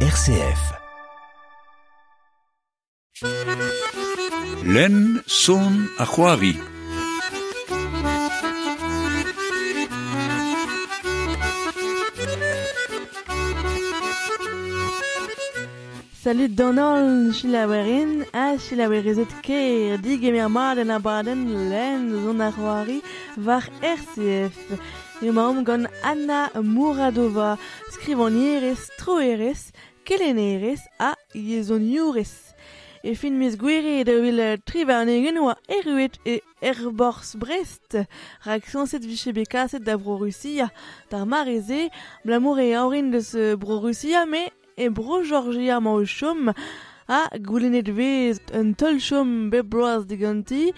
RCF. Len son Salut Donald Shilawerin, à ah, Shilawerizet Keir, dig emermaden abaden len zon Ahuari var RCF. Emaom gant Anna Muradova, skrivonier estroeres, kelenerez a yezoniurez. E fin miz gwere da vil trivar negenoa eruet e erbors brest. Rak sanset viche beka set da bro-Russia. Dar mareze, blamour e aorin deus bro-Russia, me e bro-Georgia ma o chom a goulenet vez un tol chom be broaz diganti.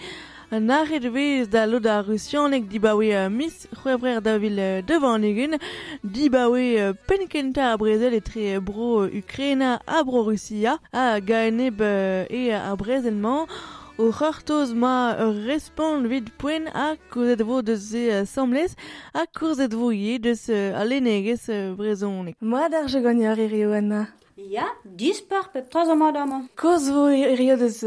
An arret vez da lo da russianek dibawe uh, mis c'hwebrer da vil uh, devan egen dibawe uh, penkenta a brezel etre uh, bro uh, Ukraina a bro Russia a gaeneb uh, e a brezelman o c'hortoz ma respond vid poen a kouzet vo deus e uh, samlez a kouzet vo ye deus uh, a lenegez uh, brezonek. Moa d'ar je gagneur rio Anna. Ya, dispar pep troz amad amañ. Koz vo eriod eus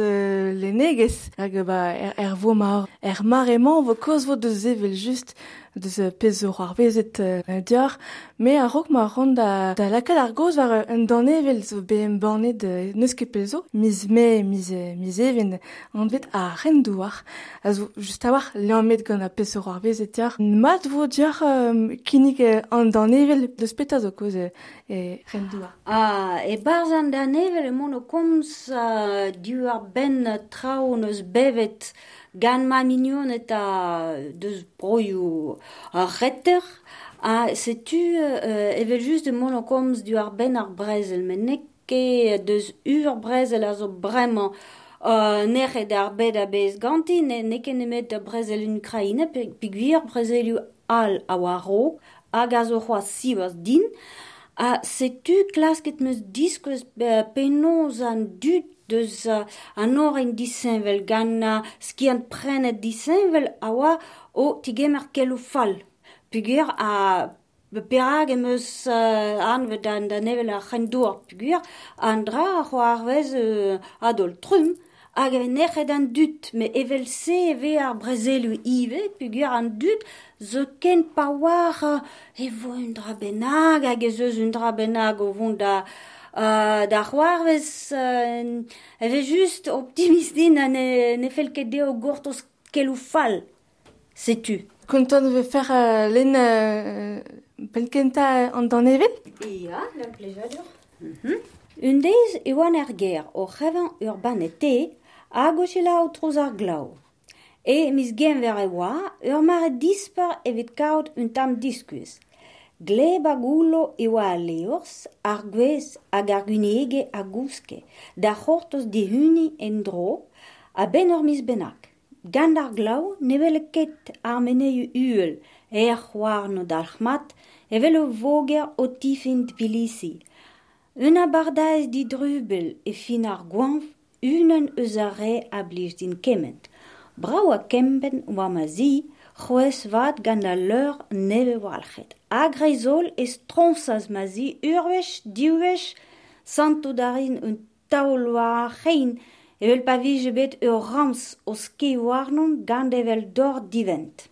lenegez hag ba er, er vo mar. Er mar emañ vo koz vo deus evel just deus pez ur vezet uh, diar, me a rog ma ron da, da lakad ar goz war un danevel zo be em banet neus ket pezo, miz me, miz, miz even, anvet a ren douar, a zo just a war leamet gant a pez ur vezet diar, mat vo diar um, kinik uh, an evel deus peta zo koz e, e ren douar. Ah, e barz an danevel e mon o komz uh, du ar ben trao neus bevet, gant ma mignon eta deus broioù ar retter, a setu euh, evel just de mol komz du ar ben ar brezel, men ne ket deus ur brezel a zo bremañ. Euh, nec'het ar bed a bez ganti, ne, ne ken emet brezel un kraine, piguir brezelioù al a waro, hag a zo c'hoa sivas din, a setu klasket meus diskos euh, penoz an dut Deus uh, an oren disenvel gant uh, skiant prenet disenvel a oa o tigem ar fall. Pugur a perag em eus uh, anvet an da nevel a c'hendour pugur, an dra a c'hoa arvez uh, adol trum, hag e nec'het an dut, me evel se eve ar brezelu ive, pugur an dut, zo ken pa war uh, evo un dra benag, hag ez eus un dra benag o vont da... Uh, Uh, da c'hoarvez uh, eve just optimist din a ne, ne fel ket deo gortos kelou fal, setu. Kontant ve fer uh, len uh, pelkenta an dan evel Ia, la plejadur. Mm -hmm. Un deiz e oan er ger o c'heven ur banete a gochela o troz ar glau. E mis gen ver e oa, ur mare disper evit kaout un tam diskuz. Gleb a goulo e oa a leors, ar gwez hag ar gunege a gouske, da c'hortoz dihuni en dro, a ben ur mis benak. Gant ar glau, nevel ket ar meneu uel, er c'hoar no dalchmat, evel o voger o tifint bilisi. Un a bardaz di drubel e fin ar gwanf, unan eus a re a blij din kement. Brau a kemben oa ma zi, c'hoez vat gant a leur neve walchet. agreizol greizol ez tronsaz mazi urwech, diwech, santo darin un taoloa rein, evel pa vije bet ur rams o ske warnon gant evel dor divent.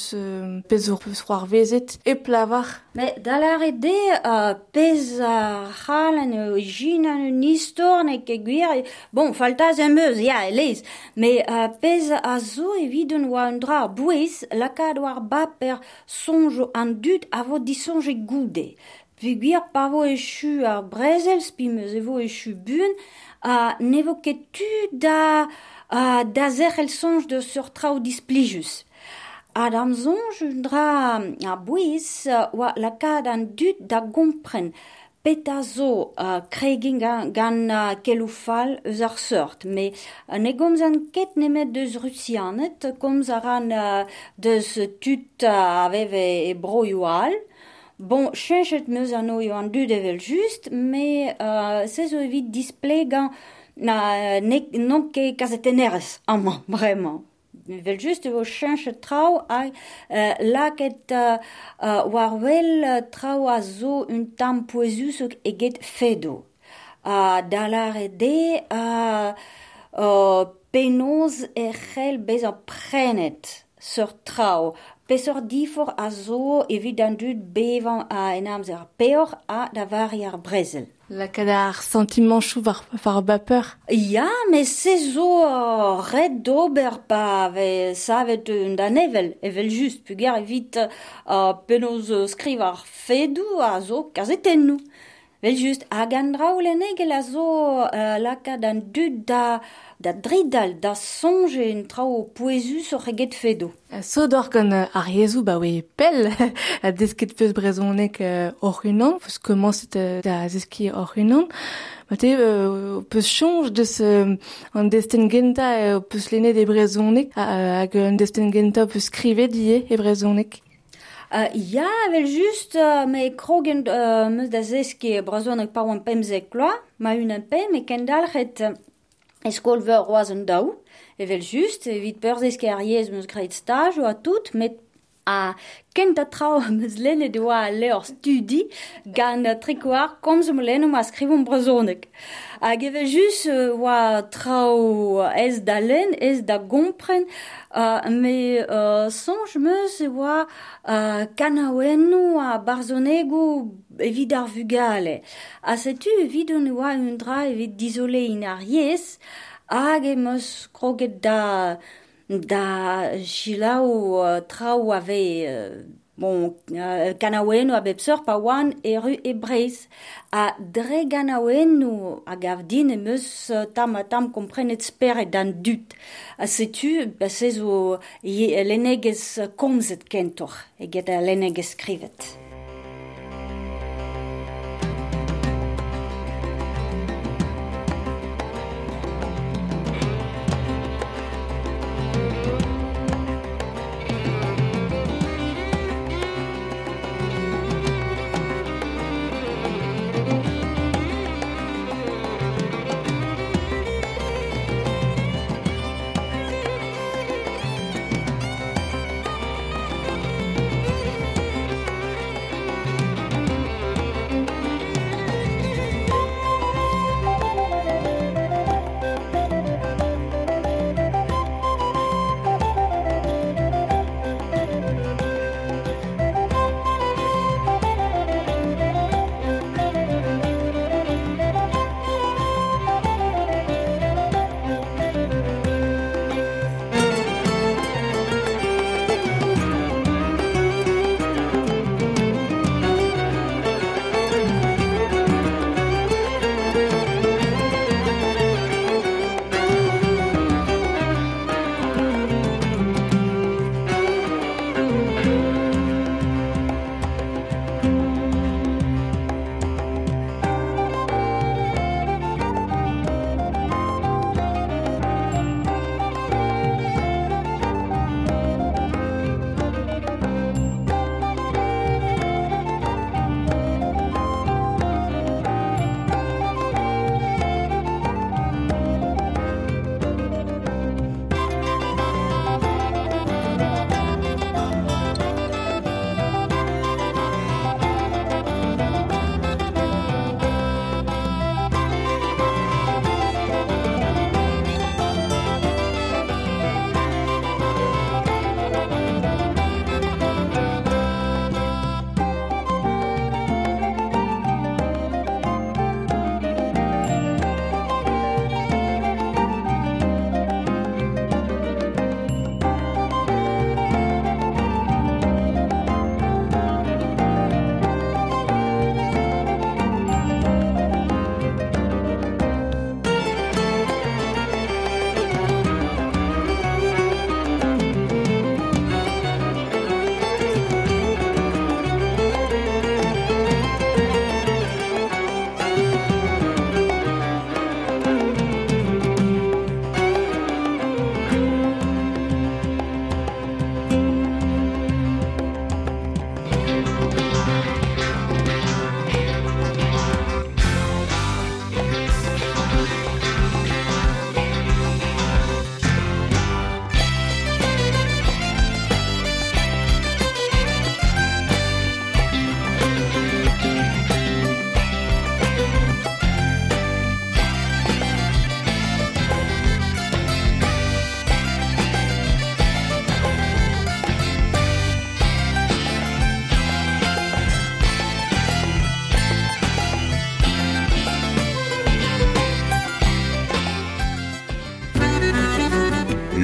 eus euh, pez ur peus c'hoar vezet e plavar. Me dalar la rede uh, pez a c'hal an jin an un istor ne ke gwir, bon, faltaz em eus, ya, yeah, lez, me uh, pez a zo evit un oa un dra bouez lakad war ba per sonjo an dud avo disonje goude. Vigwir pavo echu ar brezel, spimeus evo echu bun, a nevo ket tu da, a, da zer el sonj de sur trao displijus. Adam zonj un dra a bouez oa lakad an dud da gompren peta zo uh, kregin gan, keloufal eus ar. Me ne gomz an ket nemet deus a tut e al. Bon, chenchet meus an oio an dud evel just, me uh, se zo evit displegan ne, non ket kazeteneres, amman, bremañ vel just vo cheñchet trao a uh, laket uh, uh, war wel trao a zo un tam poezus eget fedo. Uh, da lare a uh, uh, penoz e c'hell bez a prenet sur trao. Pesor difor a zo evit an dud bevan a enamz ar peor a da vari ar brezel. La kadar sentiment chou var, var peur. Ja, me se zo uh, red d'ober pa ve savet un da nevel, evel just, puger evit uh, penoz skriv ar fedou a zo kazeten nou. Vel just hag an draoulenn egel a zo euh, laka d'an dud da, da dridal, da sonje en trao poezus so reget fedo. So d'or gant ar yezou ba we pel a desket peus brezonek hor or unan, peus komanset da zeski or unan, Mate, euh, peus chanj deus se an desten genta euh, peus lene de brezonek hag an desten genta peus skrivet die e brezonek. ya, vel just me krogen meus da zeske brazon pa oan pemzek kloa, ma un an pem e kendal c'het e skolver roaz an daou. Evel just, evit perzez ke ar yez meus greit staj o a tout met a kent a trao meus lenne de oa le ur studi gant trikoar komz mo leno ma skrivom brezonek. Hag eve jus oa trao ez da len, ez da gompren, uh, me uh, sonj meus oa uh, kanaouenno a barzonego evit ar vugale. A setu evit on oa un dra evit dizole in ar yes, hag eus kroget da... Uh, da jilao uh, trao ave uh, bon, uh, ganaouen a bepsor pa oan e ru e breiz. A dre ganaouen a gav din e meus tam a tam komprenet speret dan dut. A setu, ba sez o lenegez komzet kentor, eget a lenegez krivet.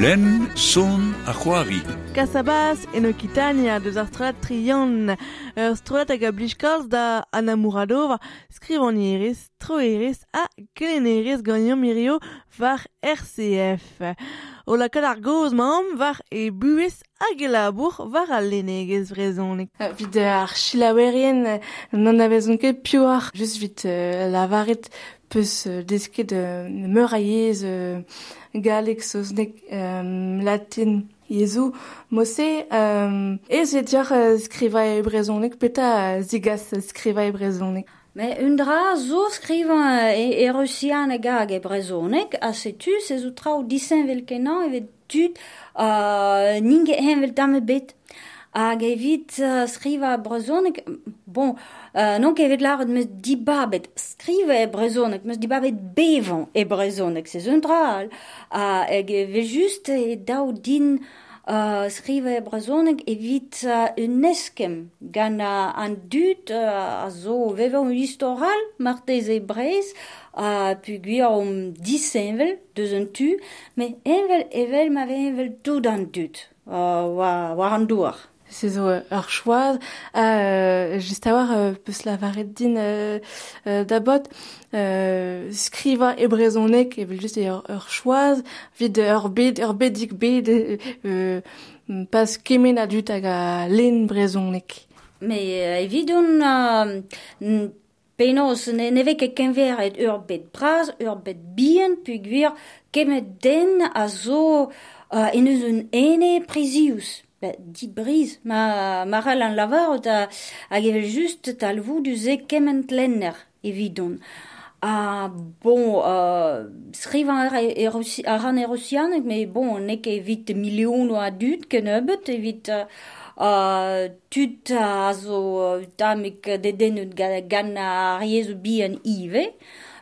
Glenn Son Ahuari. Casabas en Occitania de Astrat Trion, euh, Strata Gablishkaz da Anamuradova, Scrivoniris, Troeris a Gleneris Gagnon Mirio var RCF. Ola Kalargoz mam var e buis agelabour var al lenegez vrezonek. Euh, Vid ar chilawerien non avezon ket piouar, just euh, la varet peus euh, desket euh, meur a yez euh, galek soznek euh, latin yezu mose euh, ez e diar euh, skriva e brezonek peta zigas zigaz skriva e brezonek Me un dra zo skriva e, e russian e gag e brezonek a setu se zo trao disen velkenan evet dud uh, ninge hen vel dame bet. hag evit uh, skriva brezonek, bon, uh, non kevet laret meus dibabet skriva e brezonek, meus dibabet bevan e brezonek, se zeun dral, uh, hag evit just e dao din uh, skriva e brezonek evit uh, un eskem gant uh, an dud uh, a zo vevan un istoral martez e brez a uh, pu gwir om dis envel deus un tu, me envel evel ma ve envel tout an dud. Uh, war, war an douar. ces eaux archoises, à ah, euh, juste avoir euh, euh, euh, d'abord, euh, skriva et brezonek, et juste archoise, vide bid, euh, pas kemen adut aga. Mais euh, euh ne ket kenver et ur bet ur bet bien, puis gwir kemet den a zo uh, en eus un ene prezius. Ba, di briz, ma, ma ral an lavar da, hag evel just tal vou du ze kement lenner, evidon. A, bon, uh, skrivañ ar, er, ar an erosianek, me bon, nek evit milion oa dud ken ebet, evit uh, uh, tut a zo tamek dedenut gana ar yezo bi an ive.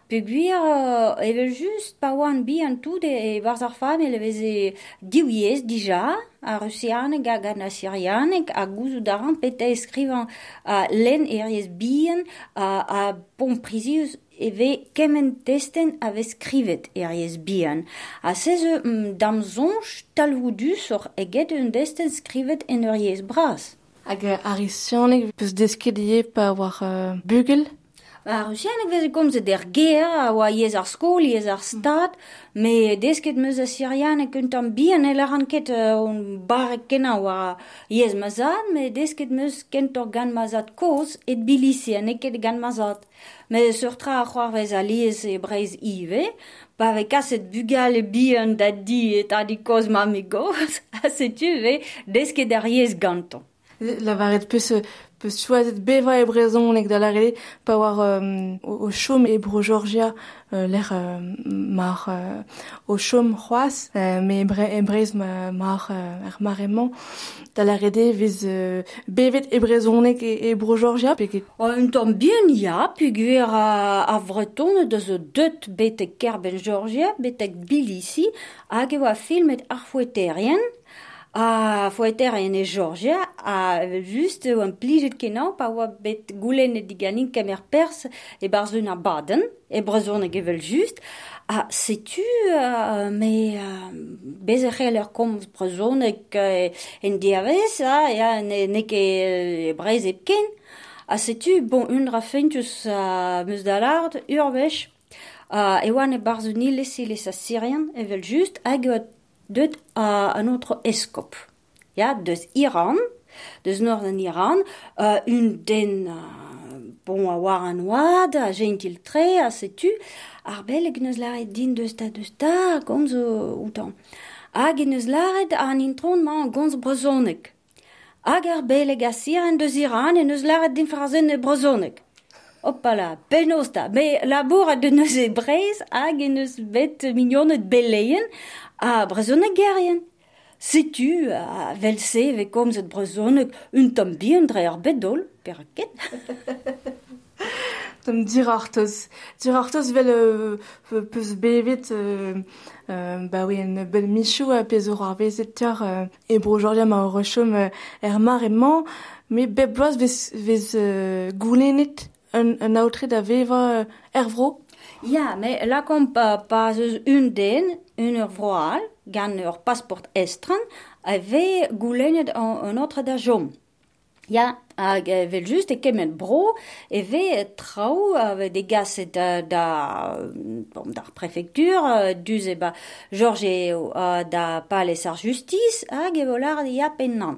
Peogwir uh, evel just pa oan bi an tout e, e ar fam ele veze diwiez dija a rusianek hag an asirianek a gouzou daran pete peta eskrivan a len eriez bihan a, a pon prizius eve kemen testen a ve skrivet eriez bihan. A seze mm, dam zonj talvoudus or eget un testen skrivet en eriez bras. Hag ar isianek peus deskediet pa war uh, bugel Ar Rusianek veze komze der ger, a oa yez ar skol, yez ar stad, me desket meus a Syrianek un tam bihan el ar anket uh, on barek kena oa yez mazad, me desket meus kentor gan mazad koz et bilisi aneket gan mazad. Me surtra a c'hoar vez a liez e breiz ive, pa ve kaset bugal e bihan da di et a di koz ma me goz, a setu ve desket ar yez ganton. La varet peus peus choazet beva e brezonek da lare pa war um, o, e bro Georgia uh, l'er uh, mar uh, o chom c'hoaz uh, me e, bre, ma, mar uh, er maremment da lare de vez uh, bevet e brezonek e, e bro Georgia peket. Oh, un tamm bien ya pu gwir a, a vreton de zo deut betek kerben Georgia betek bilisi hag e oa filmet ar foueterien a foeter en e Georgia. A just an plijet kenan pa oa bet goulen e diganin kemer pers e barzun a baden e brezon e gevel just. A setu uh, me uh, bezerc'hel ur kom brezon e en diavez a ya ne, ne ke e brez e ken. A setu bon un rafentus a uh, meus dalard ur vech. Uh, e oan e barzunil lesi les a syrien evel just hag deuet a un autre eskop. Ya, deus Iran, deus norden Iran, uh, un den uh, bon a war an oad, a gentil tre, a setu, ar bel gneus laret din deus ta deus ta, gomz euh, outan. Hag gneus laret an intron ma an gomz brezonek. Hag ar beleg a siren deus Iran e neus laret din farzen e brezonek. Opala, penos da, me labour a de neus e brez hag e neus bet mignonet beleien a brezonek gerien. Setu a velse ve komz et brezoneg un tom bien dre ar bedol, per ket. Tom dir artoz. Dir artoz vel euh, peus bevet euh, euh, ba oui, en bel michou a pez or ar vezet tiar euh, e brojoria ma rechom er mar emañ, me beb bloaz vez, vez euh, goulenet. Un, un aotre da veva uh, er vro. Ya, me la kom pa, pa eus un den, un ur vroal, gant ur pasport estran, a ve goulennet an, autre da jom. Ya, hag vel just e kemet bro, e ve trao ave de gas da, da, bon, da prefektur, duz e ba George uh, da pales ar justice, hag e volar ya pennan.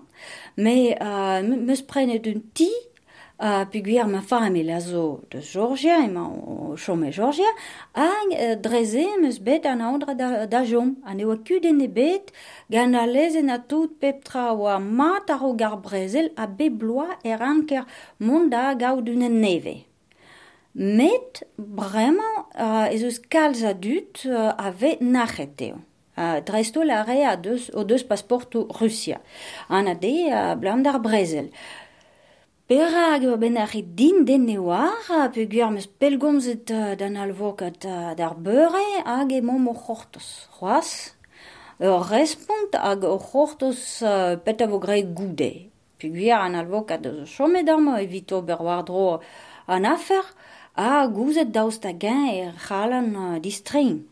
Me, uh, meus prenet un ti, a peogwir ma famil a zo de Georgia, ema o chome Georgia, hag uh, dreze meus bet an aondra da, da jom, an eoa kud e bet, gant a lezen a tout pep tra oa mat ar o gar brezel a be bloa er anker mont da gaout neve. Met, bremañ, uh, ez eus kalz a dut uh, ave nachet eo. Uh, dresto la re a deus, o deus pasporto Russia. An a de uh, blam dar brezel. Perak ur ben ar din den ne war, pe gwir meus pelgomzet uh, d'an alvokat uh, d'ar beure hag e mom o c'hortos. C'hoaz, ur respont hag o c'hortos uh, pet avo gre goude. Pe gwir an alvokat eus chome d'armo evito ber war dro an afer, a gouzet daoust a gen e c'halan uh, distrein.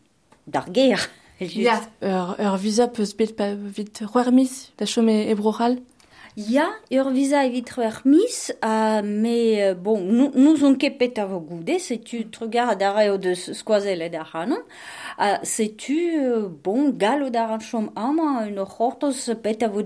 D'ar ger. Ja, ur, ur visa peus bet pa vit c'hwermis da chome ebrochal. Ja, leur visa est remis, mais euh, bon, nous, nous on kepet à vos goudés, si tu te regardes d'arrêt de squazel et d'arranon, si tu, euh, bon, galo d'arrachom ama, une hortos pet à vos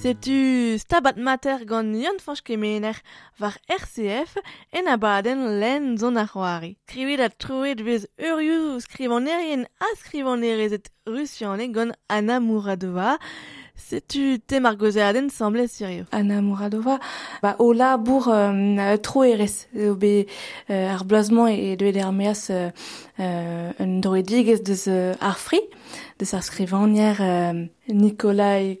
Setu stabat mater gant yon kemener war RCF en abaden len zon ar c'hoari. Skrivet a troet vez urioù skrivanerien a skrivanerezet rusiane gant Anna Mouradova. Setu te mar gozeadenn semblez sirio. Anna Muradova, ba o labour euh, tro erez, eo be euh, ar blazman e deuet er meas euh, euh, un droedigez deus euh, ar fri, deus ar skrivanier euh, Nikolai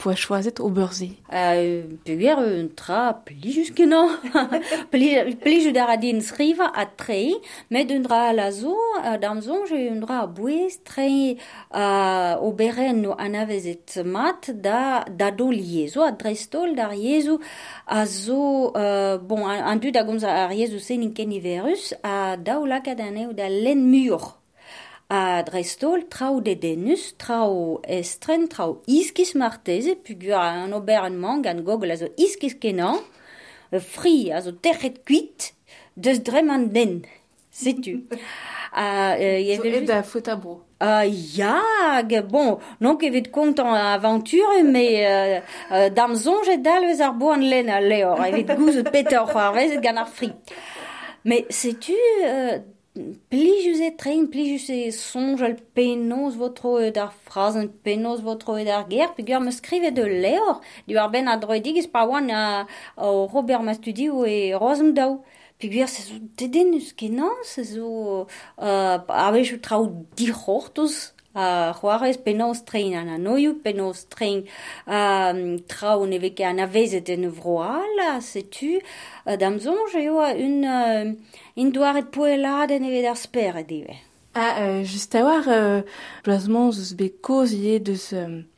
poichoazet oberzé. Euh, Peguer euh, un tra pli jusque non. pli, pli judara din sriva a trei, met un dra a lazo, a damzon j'ai un dra a bouez, trei euh, a oberen no anavezet mat da, da do liezo, a drestol da riezo zo, euh, bon, an, an du da gomza a riezo senin keniverus, a da o lakadaneo da len a drestol trao de denus, trao estren, trao iskis marteze, pugur an ober an mang an gogol a zo iskis kenan, euh, fri a zo terret kuit, deus dreman den, setu. a, euh, So, e da fota bro. Uh, ya, ge- bon, non ket kontant aventure, mais euh, euh, dam zonjet dal eus ar boan len a leor, evit gouzet peter c'hoarvezet gant ar fri. Mais sais-tu, euh, plijus e tren, plijus e sonj al penos votro e d'ar frazen, penos votro e d'ar ger, pe me skrivet de leor, du ar ben a droedig eus pa oan a, a Robert Mastudio e Rosem daou. Pe gwar se zo dedenus kenan, se zo uh, a vez trao dihortoz, a c'hoarez penaos trein an anoioù, penaos trein a um, traoù ne veke an avezet en vroal, setu, uh, damzon eo a un, uh, un doaret poelad evet ar speret eo. Ah, euh, just a war, euh, blasemont eus bet koz ie deus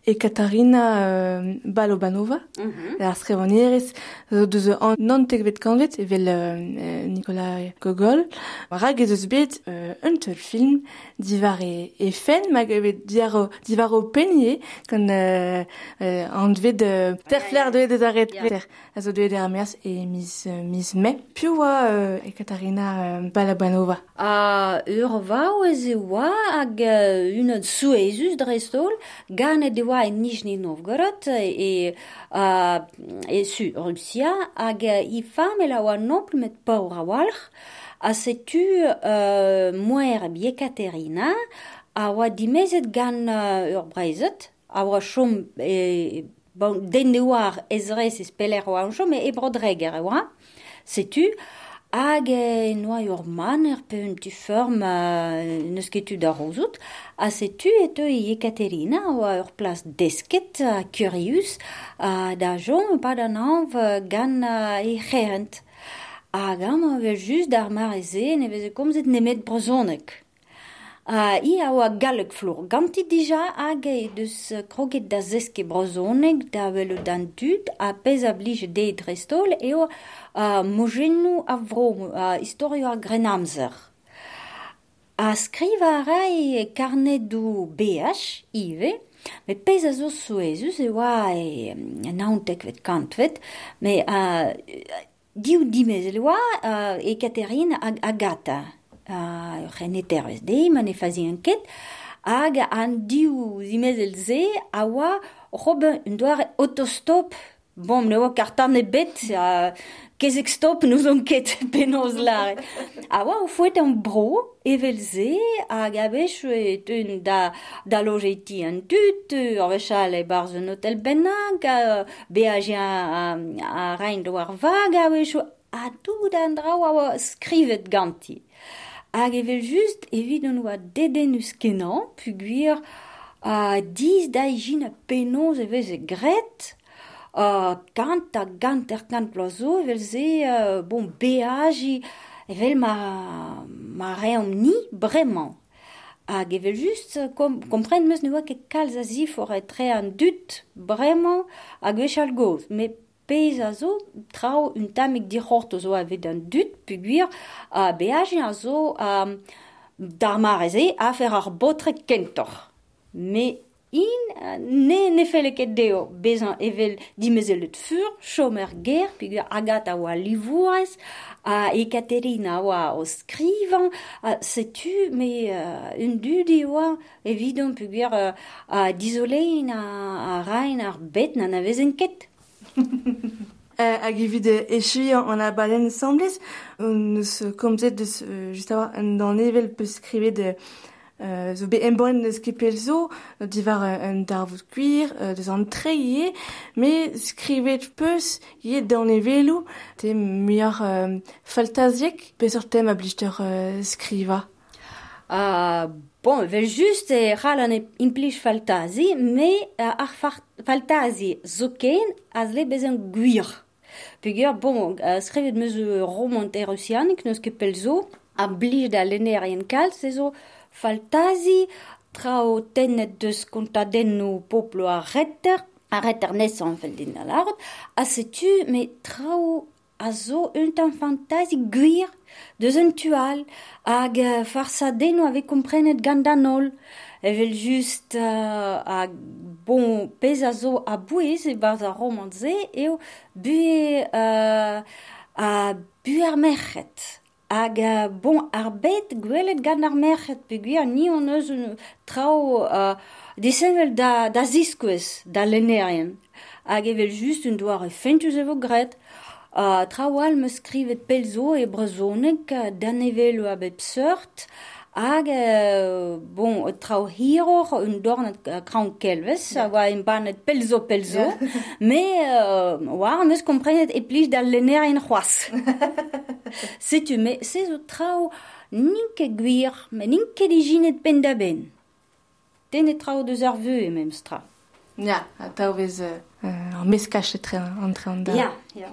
e Katarina euh, Balobanova, mm -hmm. ar skrevanerez deus an nantek bet kanvet evel euh, Nikolai Gogol. Rag ez eus bet euh, un teul film divar e, e fen mag evet divar, divar o penye kan euh, euh, an dved euh, ter fler doe de zaret yeah. ter a zo doe de ar e mis, euh, mis me. Piu oa euh, e Katarina euh, Balobanova. A ur vao oa ze oa hag euh, un souezus drestol gane de doa en Nizhny Novgorod e, a, e su Rusia hag e famel a oa nopl met paur a walc'h. A setu uh, moer Biekaterina a oa dimezet gant uh, ur brezet a oa chom e, bon, den ne oar ez e speler oa an chom e, e brodreger e oa. Setu hag e noa ur man er peun tu form euh, neus ketu da rozout, a setu et eo e Ekaterina oa ur plas desket a Curius a da jom pa da nanv gan e c'herent. Hag am a vez just d'ar mareze ne veze komzet nemet brozonek. Uh, i a oa galleg flor gantit dija hag e deus kroget da zeske brozonek da velo dan dud a pez a blij de drestol eo a mojennou a vro, a istorio a grenamzer. A skriva a rai karnet du BH, ive, me pez a zo souezus e oa e naontek vet kantvet, me a diou dimez e uh, e Katerina hag Agata. uh, c'hen etervez de, man e fazi anket, hag an diou zimezel se a oa rob un doar autostop Bom, ne oa kartan e bet, a kezek stop nous on ket penoz lare. a oa o fouet an bro, evel ze, hag a vech eun da, da lojeti an dut, ar vechal e barz un hotel bennag, be a a, a rein do ar vag, a vech a tout an drao a oa skrivet ganti. hag evel just evit un oa deden eus kenan, puguir a diz da ijin a penonz evez e gret, a kant a gant er kant blazo evel ze, uh, bon beaji evel ma, ma reom ni bremañ. Hag evel just kom, kompren meus ne oa ket kalz a zi for tre an dut bremañ hag vechal goz, met pez a zo trao un tamek dic'hort zo avet an dut puguir a beaje a zo a dar mareze a fer ar botrek kentor. Me in ne ne feleket deo bezan evel dimezelet fur chomer ger puguir a oa livourez a Ekaterina oa o skrivan a setu me uh, un dud oa evidon puguir uh, a dizolein a, a rain ar bet nan a vezen ket Euh, à Agivide eshi ona balen sambles nous komzet de juste avoir dans nevel prescribe de zo be en bon skipelzo divar euh, un darvut cuir euh, des entrées mais scrivet peus y dans les vélos te meilleur faltasiek pesor tem ablichter scriva ah Bon, vel just e c'hall an implij faltazi, me uh, ar faltazi zo ken az le bezen gwir. Peogwir, bon, uh, skrevet meus romant erusianik, neus ket pel zo, a blij da lener en kal, se zo faltazi trao tennet deus kontadenno poplo a retter, a retter nesan fel din da lard, a setu, me trao a zo un tan fantazi gwir Deus un tual hag farsadenoù avait komprenet gant an holl, evel just uh, hag bon pez a zo a bouez e baz a romanze eo bue uh, a bu ar merchet. Hag uh, bon ar bet gwelet gant ar merchet pe gwir ni on eus un trao uh, disenvel da, da ziskouez, da lenerien. Hag evel just un doare fentus evo gret, Uh, Trawal me skrivet pelzo e brezonek uh, d'an evel a bep seurt, hag, uh, bon, trao hiror un dornet uh, kraun kelves, yeah. oa en banet pelzo pelzo, yeah. me, uh, oa, meus komprenet e plij da lener en c'hoaz. Setu, me, se zo trao nink e gwir, me nink e lijinet pen da ben. Tenet trao deus ar veu e memstra. Ja, yeah, a taouez uh, an meskachet an tre an da. Ja, ja.